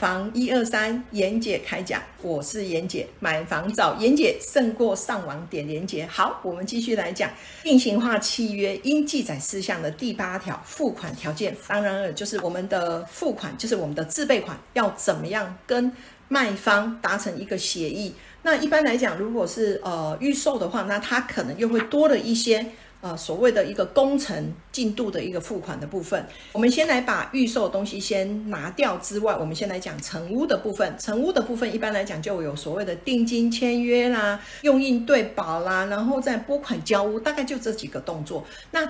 房一二三，妍姐开讲，我是妍姐，买房找妍姐胜过上网点连接。好，我们继续来讲定型化契约应记载事项的第八条付款条件。当然了，就是我们的付款，就是我们的自备款要怎么样跟卖方达成一个协议。那一般来讲，如果是呃预售的话，那它可能又会多了一些。呃，所谓的一个工程进度的一个付款的部分，我们先来把预售的东西先拿掉之外，我们先来讲成屋的部分。成屋的部分一般来讲就有所谓的定金签约啦、用印对保啦，然后再拨款交屋，大概就这几个动作。那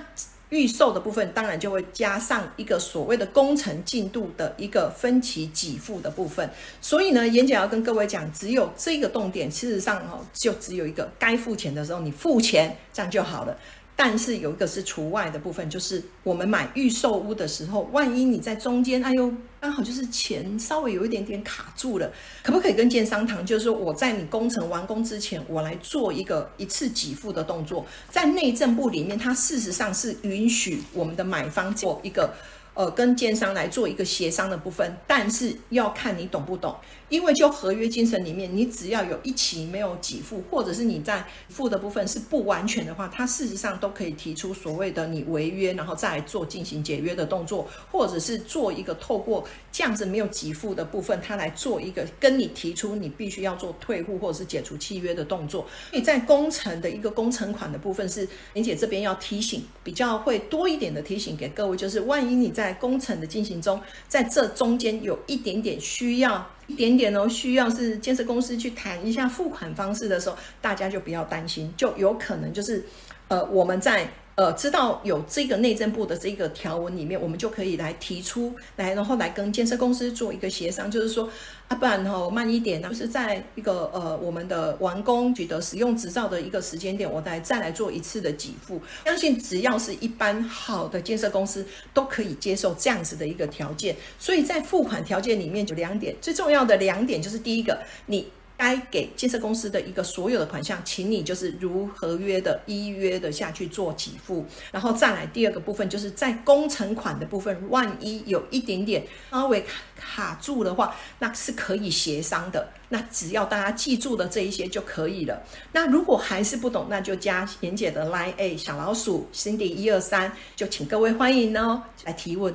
预售的部分当然就会加上一个所谓的工程进度的一个分期给付的部分。所以呢，演讲要跟各位讲，只有这个重点，事实上哦，就只有一个，该付钱的时候你付钱，这样就好了。但是有一个是除外的部分，就是我们买预售屋的时候，万一你在中间，哎呦，刚好就是钱稍微有一点点卡住了，可不可以跟建商谈？就是说我在你工程完工之前，我来做一个一次给付的动作，在内政部里面，它事实上是允许我们的买方做一个。呃，跟建商来做一个协商的部分，但是要看你懂不懂，因为就合约精神里面，你只要有一期没有给付，或者是你在付的部分是不完全的话，它事实上都可以提出所谓的你违约，然后再做进行解约的动作，或者是做一个透过这样子没有给付的部分，他来做一个跟你提出你必须要做退户或者是解除契约的动作。所以在工程的一个工程款的部分，是林姐这边要提醒，比较会多一点的提醒给各位，就是万一你在在工程的进行中，在这中间有一点点需要，一点点哦，需要是建设公司去谈一下付款方式的时候，大家就不要担心，就有可能就是，呃，我们在。呃，知道有这个内政部的这个条文里面，我们就可以来提出来，然后来跟建设公司做一个协商，就是说，啊，不然哈慢一点呢，就是在一个呃我们的完工取得使用执照的一个时间点，我来再来做一次的给付。相信只要是一般好的建设公司都可以接受这样子的一个条件。所以在付款条件里面有两点，最重要的两点就是第一个，你。该给建设公司的一个所有的款项，请你就是如合约的依约的下去做给付，然后再来第二个部分，就是在工程款的部分，万一有一点点稍微卡住的话，那是可以协商的。那只要大家记住的这一些就可以了。那如果还是不懂，那就加妍姐的 line A 小老鼠 Cindy 一二三，就请各位欢迎哦来提问。